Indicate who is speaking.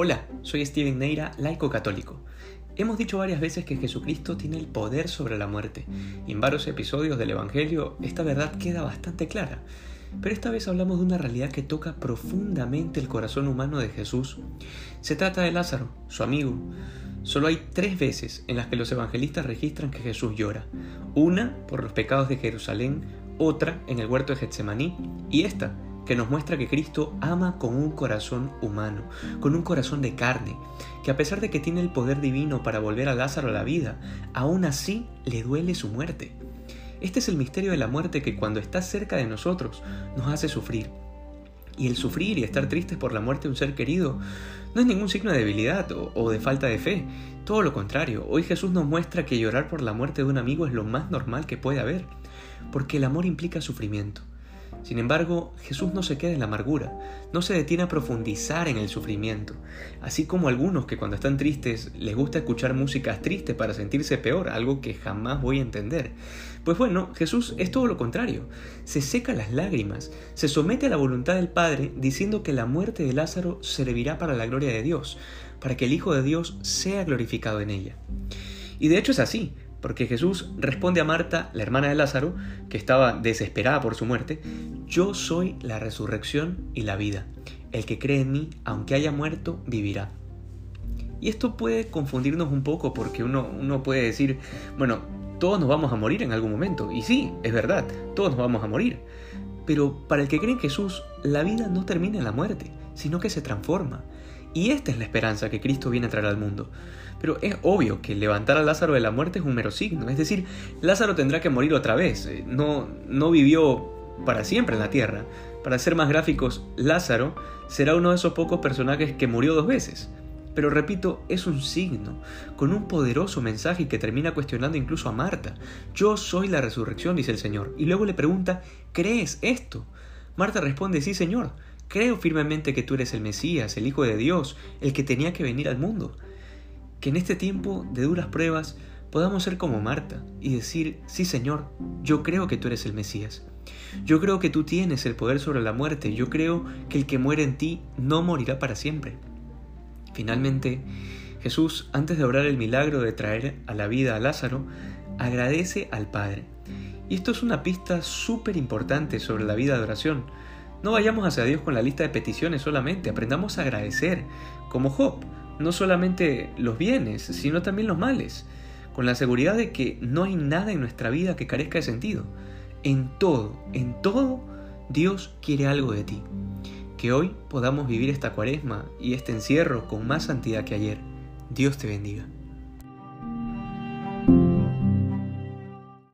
Speaker 1: Hola, soy Steven Neira, laico católico. Hemos dicho varias veces que Jesucristo tiene el poder sobre la muerte, y en varios episodios del Evangelio esta verdad queda bastante clara. Pero esta vez hablamos de una realidad que toca profundamente el corazón humano de Jesús. Se trata de Lázaro, su amigo. Solo hay tres veces en las que los evangelistas registran que Jesús llora. Una por los pecados de Jerusalén, otra en el huerto de Getsemaní y esta que nos muestra que Cristo ama con un corazón humano, con un corazón de carne, que a pesar de que tiene el poder divino para volver a Lázaro a la vida, aún así le duele su muerte. Este es el misterio de la muerte que cuando está cerca de nosotros nos hace sufrir. Y el sufrir y estar tristes por la muerte de un ser querido no es ningún signo de debilidad o, o, de falta de fe. Todo lo contrario, hoy Jesús nos muestra que llorar por la muerte de un amigo es lo más normal que puede haber, porque el amor implica sufrimiento. Sin embargo, Jesús no se queda en la amargura, no se detiene a profundizar en el sufrimiento, así como algunos que cuando están tristes les gusta escuchar músicas tristes para sentirse peor, algo que jamás voy a entender. Pues bueno, Jesús es todo lo contrario, se seca las lágrimas, se somete a la voluntad del Padre diciendo que la muerte de Lázaro servirá para la gloria de Dios, para que el Hijo de Dios sea glorificado en ella. Y de hecho es así, porque Jesús responde a Marta, la hermana de Lázaro, que estaba desesperada por su muerte, Yo soy la resurrección y la vida. El que cree en mí, aunque haya muerto, vivirá. Y esto puede confundirnos un poco porque uno, uno puede decir, bueno, todos nos vamos a morir en algún momento. Y sí, es verdad, todos nos vamos a morir. Pero para el que cree en Jesús, la vida no termina en la muerte, sino que se transforma. Y esta es la esperanza que Cristo viene a traer al mundo. Pero es obvio que levantar a Lázaro de la muerte es un mero signo. Es decir, Lázaro tendrá que morir otra vez. Eh, no, no vivió para siempre en la tierra. Para ser más gráficos, Lázaro será uno de esos pocos personajes que murió dos veces. Pero repito, es un signo, con un poderoso mensaje que termina cuestionando incluso a Marta. Yo soy la resurrección, dice el Señor. Y luego le pregunta, ¿crees esto? Marta responde, sí, Señor. Creo firmemente que tú eres el Mesías, el Hijo de Dios, el que tenía que venir al mundo. Que en este tiempo de duras pruebas podamos ser como Marta y decir, sí Señor, yo creo que tú eres el Mesías. Yo creo que tú tienes el poder sobre la muerte. Yo creo que el que muere en ti no morirá para siempre. Finalmente, Jesús, antes de obrar el milagro de traer a la vida a Lázaro, agradece al Padre. Y esto es una pista súper importante sobre la vida de oración no vayamos hacia Dios con la lista de peticiones solamente, aprendamos a agradecer, como Job, no solamente los bienes, sino también los males, con la seguridad de que no hay nada en nuestra vida que carezca de sentido. En todo, en todo, Dios quiere algo de ti. Que hoy podamos vivir esta cuaresma y este encierro con más santidad que ayer. Dios te bendiga.